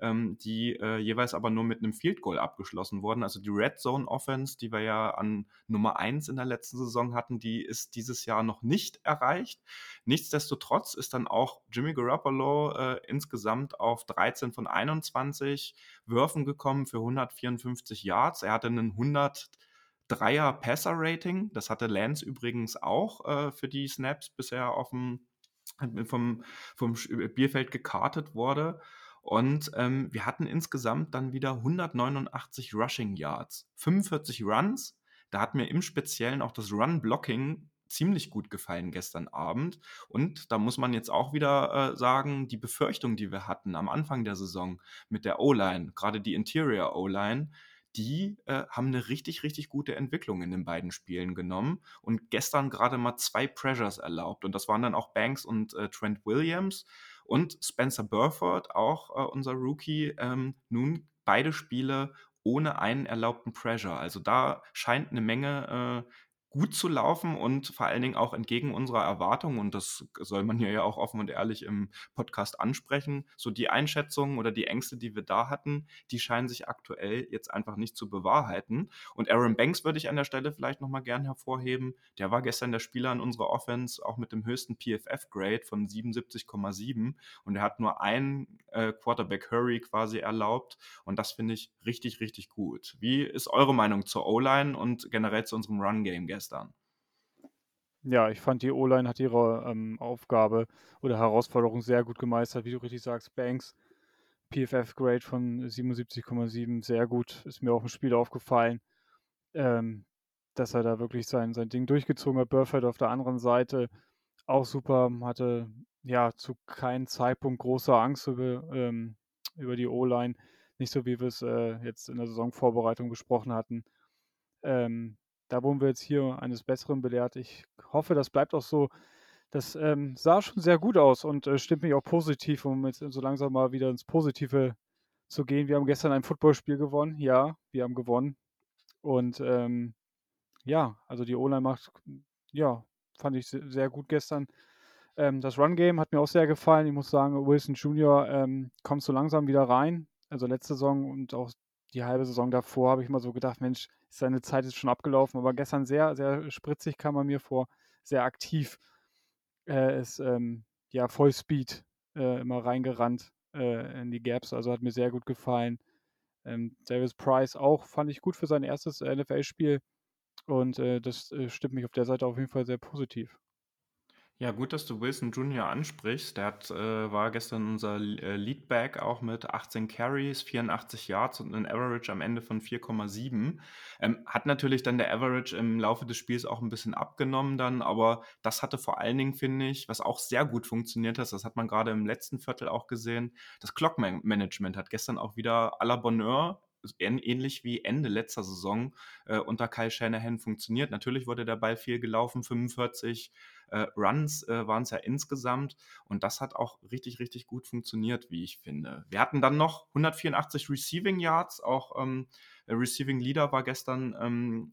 ähm, die äh, jeweils aber nur mit einem Field Goal abgeschlossen wurden. Also die Red Zone Offense, die wir ja an Nummer 1 in der letzten Saison hatten, die ist dieses Jahr noch nicht erreicht. Nichtsdestotrotz ist dann auch Jimmy Garoppolo äh, insgesamt auf 13 von 21 Würfen gekommen für 154 Yards. Er hatte einen 100 Dreier Passer Rating. Das hatte Lance übrigens auch äh, für die Snaps bisher auf dem vom, vom Spielfeld gekartet wurde. Und ähm, wir hatten insgesamt dann wieder 189 Rushing Yards, 45 Runs. Da hat mir im Speziellen auch das Run-Blocking ziemlich gut gefallen gestern Abend. Und da muss man jetzt auch wieder äh, sagen, die Befürchtung, die wir hatten am Anfang der Saison mit der O-Line, gerade die Interior O-Line, die äh, haben eine richtig, richtig gute Entwicklung in den beiden Spielen genommen und gestern gerade mal zwei Pressures erlaubt. Und das waren dann auch Banks und äh, Trent Williams und Spencer Burford, auch äh, unser Rookie, ähm, nun beide Spiele ohne einen erlaubten Pressure. Also da scheint eine Menge äh, gut zu laufen und vor allen Dingen auch entgegen unserer Erwartungen, und das soll man hier ja auch offen und ehrlich im Podcast ansprechen, so die Einschätzungen oder die Ängste, die wir da hatten, die scheinen sich aktuell jetzt einfach nicht zu bewahrheiten. Und Aaron Banks würde ich an der Stelle vielleicht nochmal gern hervorheben. Der war gestern der Spieler in unserer Offense, auch mit dem höchsten PFF-Grade von 77,7 und er hat nur einen äh, Quarterback-Hurry quasi erlaubt und das finde ich richtig, richtig gut. Wie ist eure Meinung zur O-Line und generell zu unserem Run-Game? Gestern. Ja, ich fand, die O-Line hat ihre ähm, Aufgabe oder Herausforderung sehr gut gemeistert, wie du richtig sagst. Banks, PFF-Grade von 77,7, sehr gut. Ist mir auch im Spiel aufgefallen, ähm, dass er da wirklich sein, sein Ding durchgezogen hat. Burford auf der anderen Seite auch super, hatte ja zu keinem Zeitpunkt große Angst über, ähm, über die O-Line. Nicht so, wie wir es äh, jetzt in der Saisonvorbereitung besprochen hatten. Ähm, da wurden wir jetzt hier eines Besseren belehrt. Ich hoffe, das bleibt auch so. Das ähm, sah schon sehr gut aus und äh, stimmt mich auch positiv, um jetzt so langsam mal wieder ins Positive zu gehen. Wir haben gestern ein Footballspiel gewonnen. Ja, wir haben gewonnen. Und ähm, ja, also die O-Line macht, ja, fand ich sehr gut gestern. Ähm, das Run-Game hat mir auch sehr gefallen. Ich muss sagen, Wilson Jr. Ähm, kommt so langsam wieder rein. Also letzte Saison und auch die halbe Saison davor habe ich mal so gedacht, Mensch, seine Zeit ist schon abgelaufen. Aber gestern sehr, sehr spritzig kam er mir vor, sehr aktiv. Er ist ähm, ja voll Speed äh, immer reingerannt äh, in die Gaps, also hat mir sehr gut gefallen. Ähm, Davis Price auch fand ich gut für sein erstes NFL-Spiel und äh, das äh, stimmt mich auf der Seite auf jeden Fall sehr positiv. Ja, gut, dass du Wilson Jr. ansprichst. Der hat, äh, war gestern unser äh, Leadback auch mit 18 Carries, 84 Yards und einem Average am Ende von 4,7. Ähm, hat natürlich dann der Average im Laufe des Spiels auch ein bisschen abgenommen dann, aber das hatte vor allen Dingen, finde ich, was auch sehr gut funktioniert hat, das hat man gerade im letzten Viertel auch gesehen, das Clock-Management hat gestern auch wieder à la Bonheur ähnlich wie Ende letzter Saison äh, unter Kyle Shanahan funktioniert. Natürlich wurde der Ball viel gelaufen, 45 äh, Runs äh, waren es ja insgesamt und das hat auch richtig, richtig gut funktioniert, wie ich finde. Wir hatten dann noch 184 Receiving Yards, auch ähm, Receiving Leader war gestern ähm,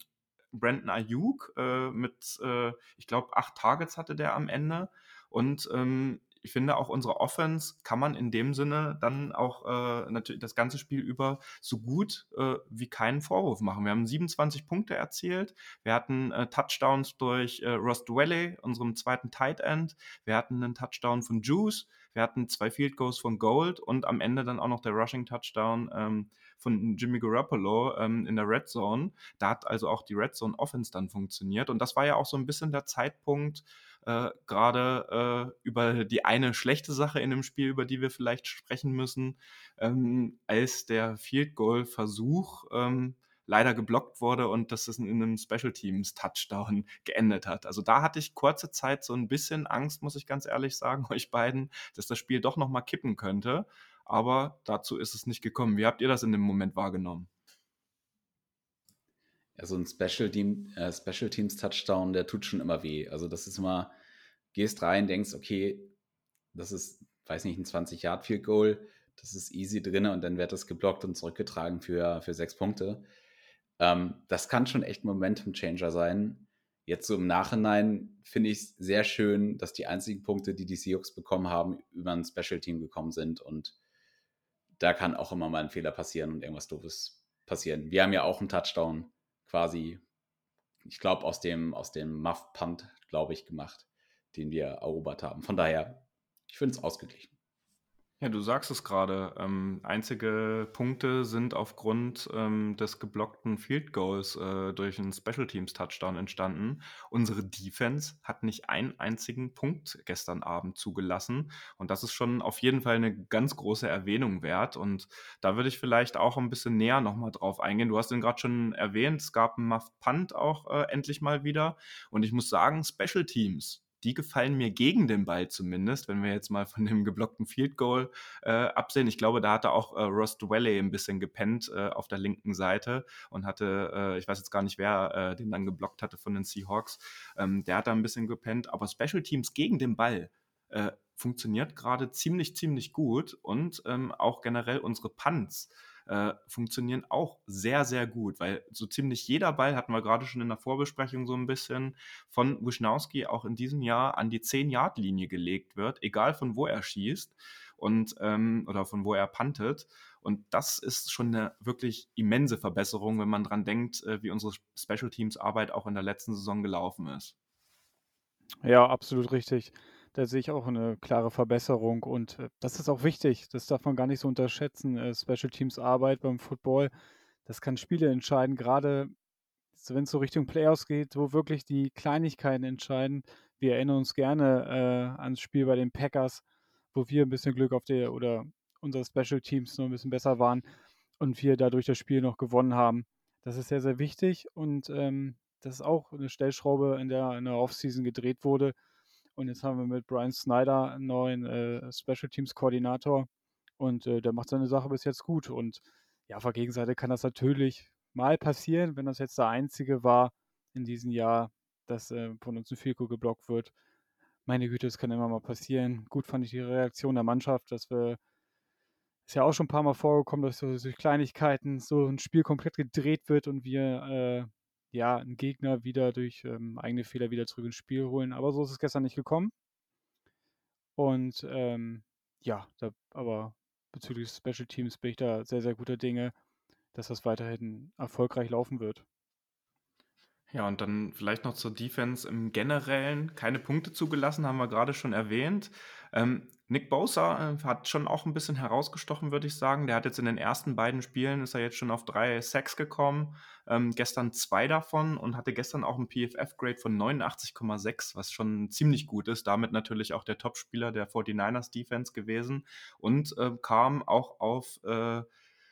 Brandon Ayuk äh, mit, äh, ich glaube, acht Targets hatte der am Ende und ähm, ich finde auch unsere Offense kann man in dem Sinne dann auch äh, natürlich das ganze Spiel über so gut äh, wie keinen Vorwurf machen. Wir haben 27 Punkte erzielt. Wir hatten äh, Touchdowns durch äh, Ross Dwelley, unserem zweiten Tight End. Wir hatten einen Touchdown von Juice. Wir hatten zwei Field Goals von Gold und am Ende dann auch noch der Rushing Touchdown ähm, von Jimmy Garoppolo ähm, in der Red Zone. Da hat also auch die Red Zone Offense dann funktioniert. Und das war ja auch so ein bisschen der Zeitpunkt, äh, gerade äh, über die eine schlechte Sache in dem Spiel, über die wir vielleicht sprechen müssen, ähm, als der Field Goal Versuch ähm, leider geblockt wurde und dass es in einem Special Teams Touchdown geendet hat. Also da hatte ich kurze Zeit so ein bisschen Angst, muss ich ganz ehrlich sagen, euch beiden, dass das Spiel doch noch mal kippen könnte. Aber dazu ist es nicht gekommen. Wie habt ihr das in dem Moment wahrgenommen? Ja, so ein Special, Team, äh, Special Teams Touchdown, der tut schon immer weh. Also das ist immer, gehst rein, denkst, okay, das ist, weiß nicht, ein 20 Yard Field Goal, das ist easy drin und dann wird das geblockt und zurückgetragen für, für sechs Punkte. Ähm, das kann schon echt Momentum Changer sein. Jetzt so im Nachhinein finde ich es sehr schön, dass die einzigen Punkte, die die Seahawks bekommen haben, über ein Special Team gekommen sind und da kann auch immer mal ein Fehler passieren und irgendwas Doofes passieren. Wir haben ja auch einen Touchdown quasi, ich glaube, aus dem, aus dem Muff-Punt, glaube ich, gemacht, den wir erobert haben. Von daher, ich finde es ausgeglichen. Ja, du sagst es gerade. Ähm, einzige Punkte sind aufgrund ähm, des geblockten Field Goals äh, durch einen Special Teams Touchdown entstanden. Unsere Defense hat nicht einen einzigen Punkt gestern Abend zugelassen. Und das ist schon auf jeden Fall eine ganz große Erwähnung wert. Und da würde ich vielleicht auch ein bisschen näher nochmal drauf eingehen. Du hast ihn gerade schon erwähnt, es gab einen Muff Punt auch äh, endlich mal wieder. Und ich muss sagen, Special Teams die gefallen mir gegen den Ball zumindest, wenn wir jetzt mal von dem geblockten Field Goal äh, absehen. Ich glaube, da hatte auch äh, Ross Dwelley ein bisschen gepennt äh, auf der linken Seite und hatte, äh, ich weiß jetzt gar nicht, wer äh, den dann geblockt hatte von den Seahawks. Ähm, der hat da ein bisschen gepennt, aber Special Teams gegen den Ball äh, funktioniert gerade ziemlich, ziemlich gut und ähm, auch generell unsere Punts äh, funktionieren auch sehr, sehr gut, weil so ziemlich jeder Ball, hatten wir gerade schon in der Vorbesprechung so ein bisschen, von Wischnowski auch in diesem Jahr an die 10-Yard-Linie gelegt wird, egal von wo er schießt und ähm, oder von wo er puntet. Und das ist schon eine wirklich immense Verbesserung, wenn man dran denkt, äh, wie unsere Special Teams Arbeit auch in der letzten Saison gelaufen ist. Ja, absolut richtig. Da sehe ich auch eine klare Verbesserung und, äh, das ist auch wichtig. Das darf man gar nicht so unterschätzen, äh, Special Teams Arbeit beim Football. Das kann Spiele entscheiden, gerade wenn es so Richtung Playoffs geht, wo wirklich die Kleinigkeiten entscheiden. Wir erinnern uns gerne, äh, ans Spiel bei den Packers, wo wir ein bisschen Glück auf der oder unsere Special Teams noch ein bisschen besser waren und wir dadurch das Spiel noch gewonnen haben. Das ist sehr, sehr wichtig und, ähm, das ist auch eine Stellschraube, in der in der Offseason gedreht wurde. Und jetzt haben wir mit Brian Snyder einen neuen äh, Special Teams Koordinator und äh, der macht seine Sache bis jetzt gut. Und ja, auf der Gegenseite kann das natürlich mal passieren, wenn das jetzt der einzige war in diesem Jahr, dass äh, von uns ein Fico geblockt wird. Meine Güte, das kann immer mal passieren. Gut fand ich die Reaktion der Mannschaft, dass wir ist ja auch schon ein paar Mal vorgekommen, dass durch Kleinigkeiten so ein Spiel komplett gedreht wird und wir äh, ja, einen Gegner wieder durch ähm, eigene Fehler wieder zurück ins Spiel holen. Aber so ist es gestern nicht gekommen. Und ähm, ja, da, aber bezüglich Special Teams bin ich da sehr, sehr guter Dinge, dass das weiterhin erfolgreich laufen wird. Ja, und dann vielleicht noch zur Defense im Generellen. Keine Punkte zugelassen, haben wir gerade schon erwähnt. Ähm, Nick Bosa äh, hat schon auch ein bisschen herausgestochen, würde ich sagen. Der hat jetzt in den ersten beiden Spielen, ist er jetzt schon auf drei Sacks gekommen. Ähm, gestern zwei davon und hatte gestern auch ein PFF-Grade von 89,6, was schon ziemlich gut ist. Damit natürlich auch der Topspieler der 49ers Defense gewesen und äh, kam auch auf äh,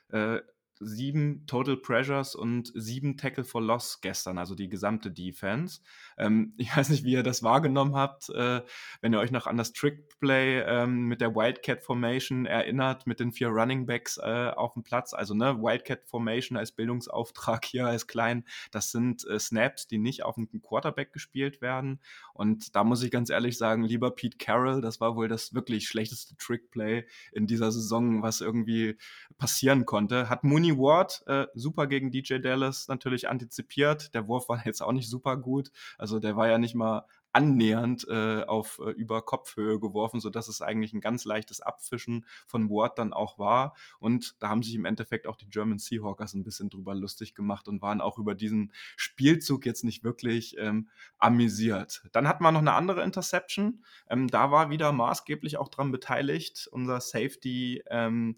äh, sieben Total Pressures und sieben Tackle for Loss gestern, also die gesamte Defense. Ähm, ich weiß nicht, wie ihr das wahrgenommen habt, äh, wenn ihr euch noch an das Trick-Play ähm, mit der Wildcat Formation erinnert, mit den vier Running Backs äh, auf dem Platz. Also ne, Wildcat Formation als Bildungsauftrag hier als klein, das sind äh, Snaps, die nicht auf einen Quarterback gespielt werden. Und da muss ich ganz ehrlich sagen, lieber Pete Carroll, das war wohl das wirklich schlechteste Trick-Play in dieser Saison, was irgendwie passieren konnte. Hat Mooney Ward äh, super gegen DJ Dallas natürlich antizipiert. Der Wurf war jetzt auch nicht super gut. Also der war ja nicht mal annähernd äh, auf äh, über Kopfhöhe geworfen, sodass es eigentlich ein ganz leichtes Abfischen von Ward dann auch war. Und da haben sich im Endeffekt auch die German Seahawkers ein bisschen drüber lustig gemacht und waren auch über diesen Spielzug jetzt nicht wirklich ähm, amüsiert. Dann hatten wir noch eine andere Interception. Ähm, da war wieder maßgeblich auch dran beteiligt unser Safety. Ähm,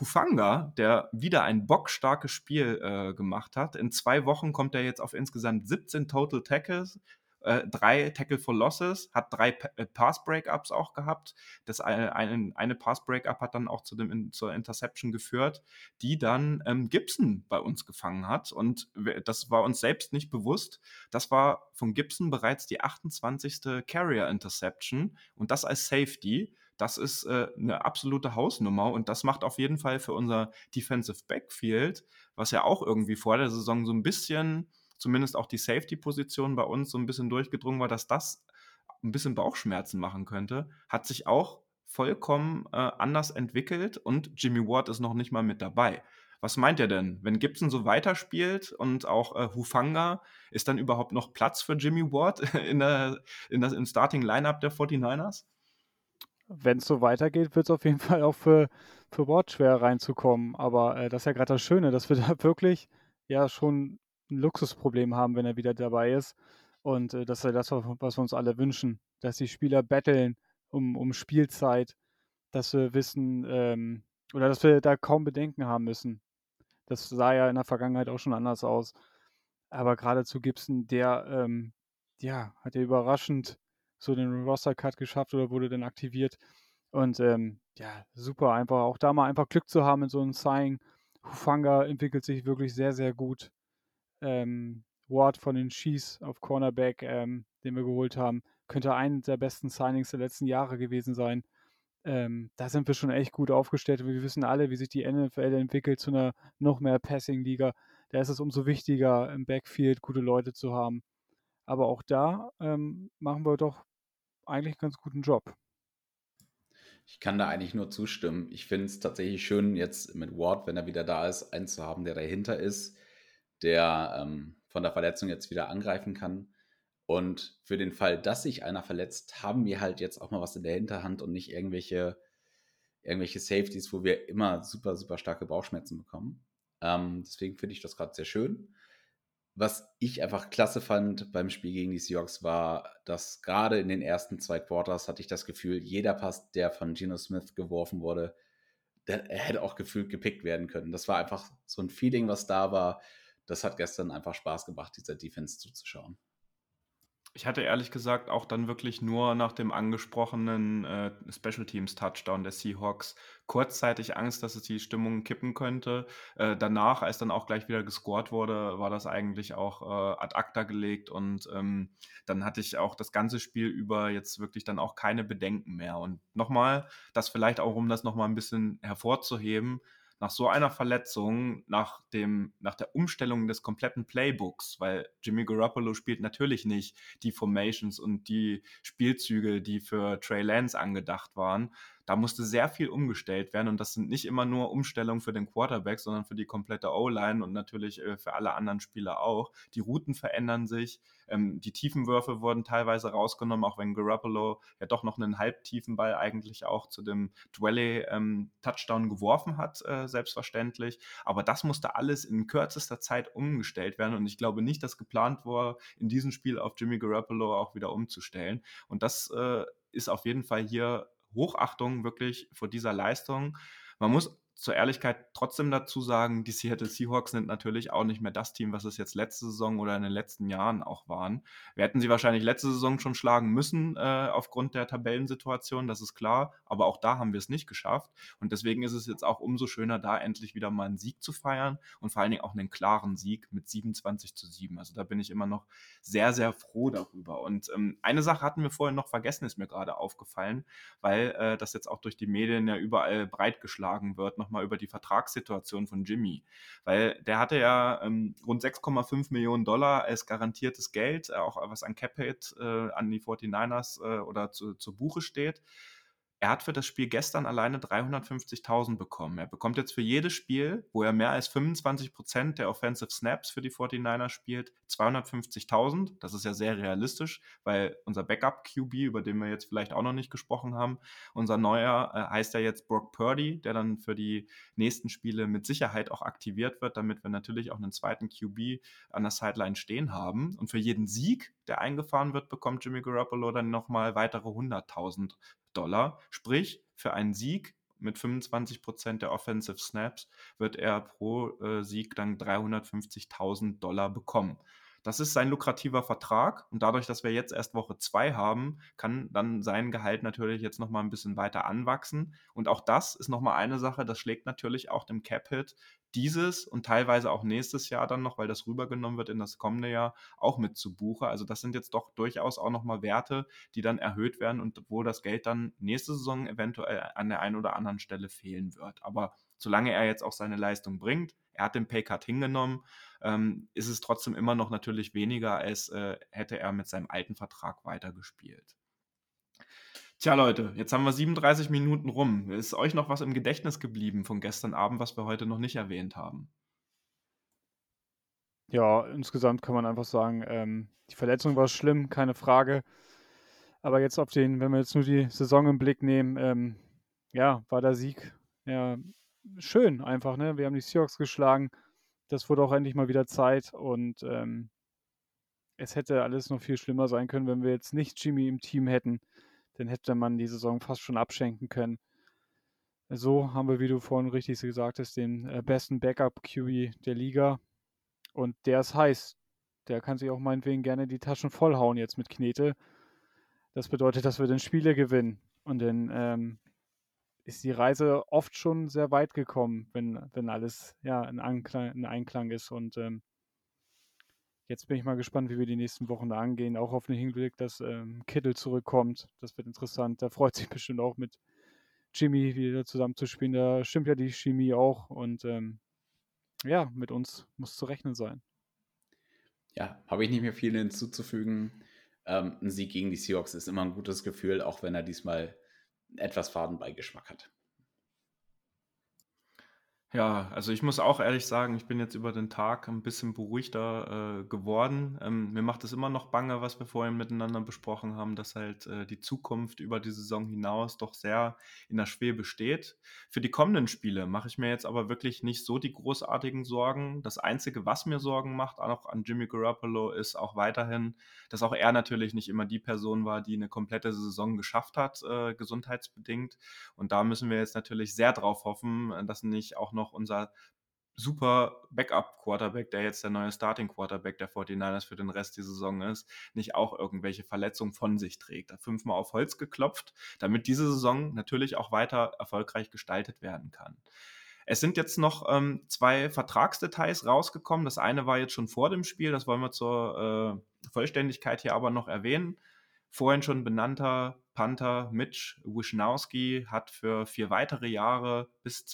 Hufanga, der wieder ein bockstarkes Spiel äh, gemacht hat. In zwei Wochen kommt er jetzt auf insgesamt 17 Total Tackles, äh, drei Tackle for Losses, hat drei P äh, Pass Breakups auch gehabt. Das eine, eine, eine Pass Breakup hat dann auch zu dem, zur Interception geführt, die dann ähm, Gibson bei uns gefangen hat. Und das war uns selbst nicht bewusst. Das war von Gibson bereits die 28. Carrier Interception und das als Safety das ist äh, eine absolute Hausnummer und das macht auf jeden Fall für unser Defensive Backfield, was ja auch irgendwie vor der Saison so ein bisschen, zumindest auch die Safety-Position bei uns so ein bisschen durchgedrungen war, dass das ein bisschen Bauchschmerzen machen könnte, hat sich auch vollkommen äh, anders entwickelt und Jimmy Ward ist noch nicht mal mit dabei. Was meint ihr denn? Wenn Gibson so weiterspielt und auch äh, Hufanga, ist dann überhaupt noch Platz für Jimmy Ward in der, in das, im Starting Lineup der 49ers? Wenn es so weitergeht, wird es auf jeden Fall auch für, für Ward schwer reinzukommen. Aber äh, das ist ja gerade das Schöne, dass wir da wirklich ja schon ein Luxusproblem haben, wenn er wieder dabei ist. Und äh, das ist ja das, was wir uns alle wünschen, dass die Spieler betteln um, um Spielzeit, dass wir wissen, ähm, oder dass wir da kaum Bedenken haben müssen. Das sah ja in der Vergangenheit auch schon anders aus. Aber gerade zu Gibson, der ähm, ja, hat ja überraschend so den Roster-Cut geschafft oder wurde dann aktiviert. Und ähm, ja, super, einfach auch da mal einfach Glück zu haben in so einem Signing. Hufanga entwickelt sich wirklich sehr, sehr gut. Ähm, Ward von den Chiefs auf Cornerback, ähm, den wir geholt haben, könnte ein der besten Signings der letzten Jahre gewesen sein. Ähm, da sind wir schon echt gut aufgestellt. Wir wissen alle, wie sich die NFL entwickelt zu einer noch mehr Passing-Liga. Da ist es umso wichtiger, im Backfield gute Leute zu haben. Aber auch da ähm, machen wir doch eigentlich einen ganz guten Job. Ich kann da eigentlich nur zustimmen. Ich finde es tatsächlich schön, jetzt mit Ward, wenn er wieder da ist, einen zu haben, der dahinter ist, der ähm, von der Verletzung jetzt wieder angreifen kann. Und für den Fall, dass sich einer verletzt, haben wir halt jetzt auch mal was in der Hinterhand und nicht irgendwelche, irgendwelche Safeties, wo wir immer super, super starke Bauchschmerzen bekommen. Ähm, deswegen finde ich das gerade sehr schön. Was ich einfach klasse fand beim Spiel gegen die Seahawks war, dass gerade in den ersten zwei Quarters hatte ich das Gefühl, jeder Pass, der von Geno Smith geworfen wurde, der, er hätte auch gefühlt gepickt werden können. Das war einfach so ein Feeling, was da war. Das hat gestern einfach Spaß gemacht, dieser Defense zuzuschauen. Ich hatte ehrlich gesagt auch dann wirklich nur nach dem angesprochenen äh, Special Teams Touchdown der Seahawks kurzzeitig Angst, dass es die Stimmung kippen könnte. Äh, danach, als dann auch gleich wieder gescored wurde, war das eigentlich auch äh, ad acta gelegt und ähm, dann hatte ich auch das ganze Spiel über jetzt wirklich dann auch keine Bedenken mehr. Und nochmal, das vielleicht auch, um das nochmal ein bisschen hervorzuheben, nach so einer Verletzung, nach, dem, nach der Umstellung des kompletten Playbooks, weil Jimmy Garoppolo spielt natürlich nicht die Formations und die Spielzüge, die für Trey Lance angedacht waren, da musste sehr viel umgestellt werden und das sind nicht immer nur Umstellungen für den Quarterback, sondern für die komplette O-Line und natürlich äh, für alle anderen Spieler auch. Die Routen verändern sich, ähm, die Tiefenwürfe wurden teilweise rausgenommen, auch wenn Garoppolo ja doch noch einen halbtiefen Ball eigentlich auch zu dem Dwelle ähm, geworfen hat, äh, selbstverständlich. Aber das musste alles in kürzester Zeit umgestellt werden und ich glaube nicht, dass geplant war, in diesem Spiel auf Jimmy Garoppolo auch wieder umzustellen. Und das äh, ist auf jeden Fall hier Hochachtung wirklich vor dieser Leistung. Man muss zur Ehrlichkeit trotzdem dazu sagen, die Seattle Seahawks sind natürlich auch nicht mehr das Team, was es jetzt letzte Saison oder in den letzten Jahren auch waren. Wir hätten sie wahrscheinlich letzte Saison schon schlagen müssen äh, aufgrund der Tabellensituation, das ist klar, aber auch da haben wir es nicht geschafft und deswegen ist es jetzt auch umso schöner, da endlich wieder mal einen Sieg zu feiern und vor allen Dingen auch einen klaren Sieg mit 27 zu 7. Also da bin ich immer noch sehr, sehr froh darüber. Und ähm, eine Sache hatten wir vorhin noch vergessen, ist mir gerade aufgefallen, weil äh, das jetzt auch durch die Medien ja überall breitgeschlagen wird, noch nochmal über die Vertragssituation von Jimmy. Weil der hatte ja ähm, rund 6,5 Millionen Dollar als garantiertes Geld, äh, auch was an Capit äh, an die 49ers äh, oder zu, zur Buche steht. Er hat für das Spiel gestern alleine 350.000 bekommen. Er bekommt jetzt für jedes Spiel, wo er mehr als 25 Prozent der Offensive Snaps für die 49ers spielt, 250.000. Das ist ja sehr realistisch, weil unser Backup-QB, über den wir jetzt vielleicht auch noch nicht gesprochen haben, unser neuer äh, heißt ja jetzt Brock Purdy, der dann für die nächsten Spiele mit Sicherheit auch aktiviert wird, damit wir natürlich auch einen zweiten QB an der Sideline stehen haben. Und für jeden Sieg, der eingefahren wird, bekommt Jimmy Garoppolo dann nochmal weitere 100.000 Dollar. Sprich, für einen Sieg mit 25 Prozent der Offensive Snaps wird er pro äh, Sieg dann 350.000 Dollar bekommen. Das ist sein lukrativer Vertrag und dadurch, dass wir jetzt erst Woche zwei haben, kann dann sein Gehalt natürlich jetzt nochmal ein bisschen weiter anwachsen. Und auch das ist nochmal eine Sache, das schlägt natürlich auch dem Cap-Hit dieses und teilweise auch nächstes Jahr dann noch, weil das rübergenommen wird in das kommende Jahr, auch mit zu Buche. Also das sind jetzt doch durchaus auch nochmal Werte, die dann erhöht werden und wo das Geld dann nächste Saison eventuell an der einen oder anderen Stelle fehlen wird. Aber solange er jetzt auch seine Leistung bringt, er hat den Paycard hingenommen, ähm, ist es trotzdem immer noch natürlich weniger, als äh, hätte er mit seinem alten Vertrag weitergespielt. Tja, Leute, jetzt haben wir 37 Minuten rum. Ist euch noch was im Gedächtnis geblieben von gestern Abend, was wir heute noch nicht erwähnt haben? Ja, insgesamt kann man einfach sagen, ähm, die Verletzung war schlimm, keine Frage. Aber jetzt auf den, wenn wir jetzt nur die Saison im Blick nehmen, ähm, ja, war der Sieg ja schön einfach, ne? Wir haben die Seahawks geschlagen. Das wurde auch endlich mal wieder Zeit und ähm, es hätte alles noch viel schlimmer sein können, wenn wir jetzt nicht Jimmy im Team hätten. Dann hätte man die Saison fast schon abschenken können. So haben wir, wie du vorhin richtig gesagt hast, den äh, besten Backup-QB der Liga. Und der ist heiß. Der kann sich auch meinetwegen gerne die Taschen vollhauen jetzt mit Knete. Das bedeutet, dass wir den Spiele gewinnen. Und dann ähm, ist die Reise oft schon sehr weit gekommen, wenn, wenn alles ja in Einklang, in Einklang ist. Und ähm, jetzt bin ich mal gespannt, wie wir die nächsten Wochen da angehen. Auch auf den Hinblick, dass ähm, Kittel zurückkommt. Das wird interessant. Da freut sich bestimmt auch mit Jimmy wieder zusammen zu spielen. Da stimmt ja die Chemie auch. Und ähm, ja, mit uns muss zu rechnen sein. Ja, habe ich nicht mehr viel hinzuzufügen. Ähm, ein Sieg gegen die Seahawks ist immer ein gutes Gefühl, auch wenn er diesmal etwas Fadenbeigeschmack hat. Ja, also ich muss auch ehrlich sagen, ich bin jetzt über den Tag ein bisschen beruhigter äh, geworden. Ähm, mir macht es immer noch bange, was wir vorhin miteinander besprochen haben, dass halt äh, die Zukunft über die Saison hinaus doch sehr in der Schwebe steht. Für die kommenden Spiele mache ich mir jetzt aber wirklich nicht so die großartigen Sorgen. Das Einzige, was mir Sorgen macht, auch an Jimmy Garoppolo, ist auch weiterhin, dass auch er natürlich nicht immer die Person war, die eine komplette Saison geschafft hat, äh, gesundheitsbedingt. Und da müssen wir jetzt natürlich sehr drauf hoffen, dass nicht auch noch unser super Backup-Quarterback, der jetzt der neue Starting-Quarterback der 49ers für den Rest der Saison ist, nicht auch irgendwelche Verletzungen von sich trägt. Da fünfmal auf Holz geklopft, damit diese Saison natürlich auch weiter erfolgreich gestaltet werden kann. Es sind jetzt noch ähm, zwei Vertragsdetails rausgekommen. Das eine war jetzt schon vor dem Spiel, das wollen wir zur äh, Vollständigkeit hier aber noch erwähnen. Vorhin schon benannter Panther Mitch Wisnowski hat für vier weitere Jahre bis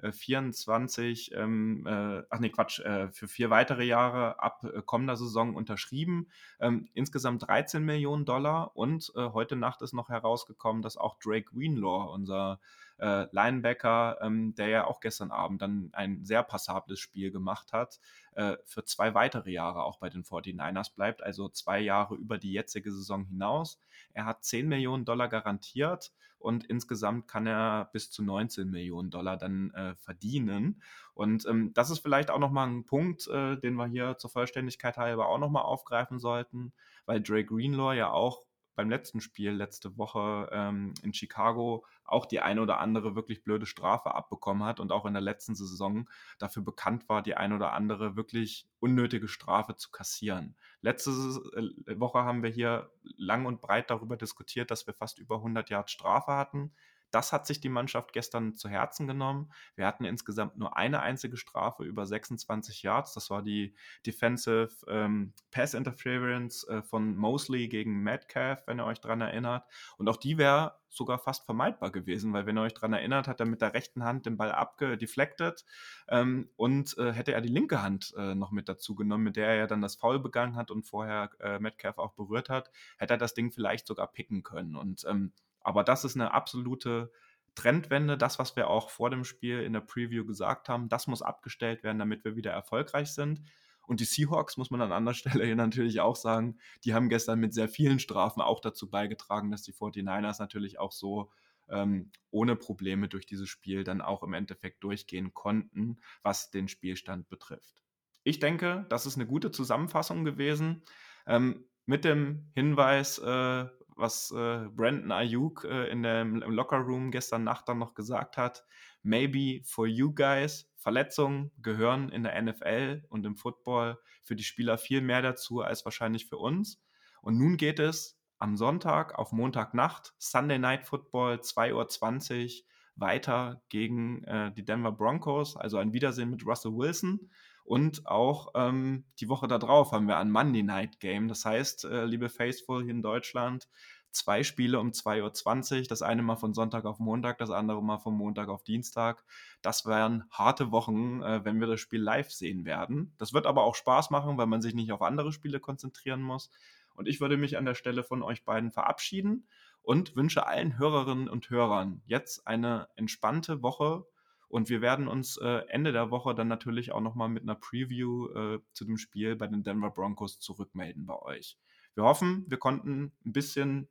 20 24, äh, ähm, äh, ach nee, Quatsch, äh, für vier weitere Jahre ab äh, kommender Saison unterschrieben. Ähm, insgesamt 13 Millionen Dollar und äh, heute Nacht ist noch herausgekommen, dass auch Drake Greenlaw, unser äh, Linebacker, ähm, der ja auch gestern Abend dann ein sehr passables Spiel gemacht hat, äh, für zwei weitere Jahre auch bei den 49ers bleibt, also zwei Jahre über die jetzige Saison hinaus. Er hat 10 Millionen Dollar garantiert und insgesamt kann er bis zu 19 Millionen Dollar dann äh, verdienen. Und ähm, das ist vielleicht auch nochmal ein Punkt, äh, den wir hier zur Vollständigkeit halber auch nochmal aufgreifen sollten, weil Dre Greenlaw ja auch beim letzten Spiel letzte Woche ähm, in Chicago auch die eine oder andere wirklich blöde Strafe abbekommen hat und auch in der letzten Saison dafür bekannt war, die eine oder andere wirklich unnötige Strafe zu kassieren. Letzte äh, Woche haben wir hier lang und breit darüber diskutiert, dass wir fast über 100 Yards Strafe hatten. Das hat sich die Mannschaft gestern zu Herzen genommen. Wir hatten insgesamt nur eine einzige Strafe über 26 Yards. Das war die Defensive ähm, Pass Interference äh, von Mosley gegen Metcalf, wenn ihr euch daran erinnert. Und auch die wäre sogar fast vermeidbar gewesen, weil wenn ihr euch daran erinnert, hat er mit der rechten Hand den Ball abgedeflected ähm, und äh, hätte er die linke Hand äh, noch mit dazu genommen, mit der er dann das Foul begangen hat und vorher äh, Metcalf auch berührt hat, hätte er das Ding vielleicht sogar picken können. Und ähm, aber das ist eine absolute Trendwende. Das, was wir auch vor dem Spiel in der Preview gesagt haben, das muss abgestellt werden, damit wir wieder erfolgreich sind. Und die Seahawks, muss man an anderer Stelle hier natürlich auch sagen, die haben gestern mit sehr vielen Strafen auch dazu beigetragen, dass die 49ers natürlich auch so ähm, ohne Probleme durch dieses Spiel dann auch im Endeffekt durchgehen konnten, was den Spielstand betrifft. Ich denke, das ist eine gute Zusammenfassung gewesen. Ähm, mit dem Hinweis, äh, was äh, Brandon Ayuk äh, in dem, im Lockerroom gestern Nacht dann noch gesagt hat. Maybe for you guys. Verletzungen gehören in der NFL und im Football für die Spieler viel mehr dazu als wahrscheinlich für uns. Und nun geht es am Sonntag auf Montagnacht, Sunday Night Football, 2.20 Uhr, weiter gegen äh, die Denver Broncos. Also ein Wiedersehen mit Russell Wilson. Und auch ähm, die Woche darauf haben wir ein Monday Night Game. Das heißt, äh, liebe Faithful hier in Deutschland, zwei Spiele um 2.20 Uhr. Das eine mal von Sonntag auf Montag, das andere mal von Montag auf Dienstag. Das wären harte Wochen, äh, wenn wir das Spiel live sehen werden. Das wird aber auch Spaß machen, weil man sich nicht auf andere Spiele konzentrieren muss. Und ich würde mich an der Stelle von euch beiden verabschieden und wünsche allen Hörerinnen und Hörern jetzt eine entspannte Woche und wir werden uns äh, Ende der Woche dann natürlich auch nochmal mit einer Preview äh, zu dem Spiel bei den Denver Broncos zurückmelden bei euch. Wir hoffen, wir konnten ein bisschen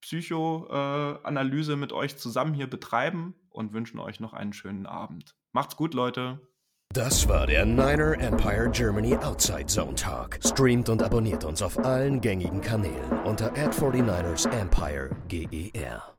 Psychoanalyse äh, mit euch zusammen hier betreiben und wünschen euch noch einen schönen Abend. Macht's gut, Leute. Das war der Niner Empire Germany Outside Zone Talk. Streamt und abonniert uns auf allen gängigen Kanälen unter ad 49 ersempire GER.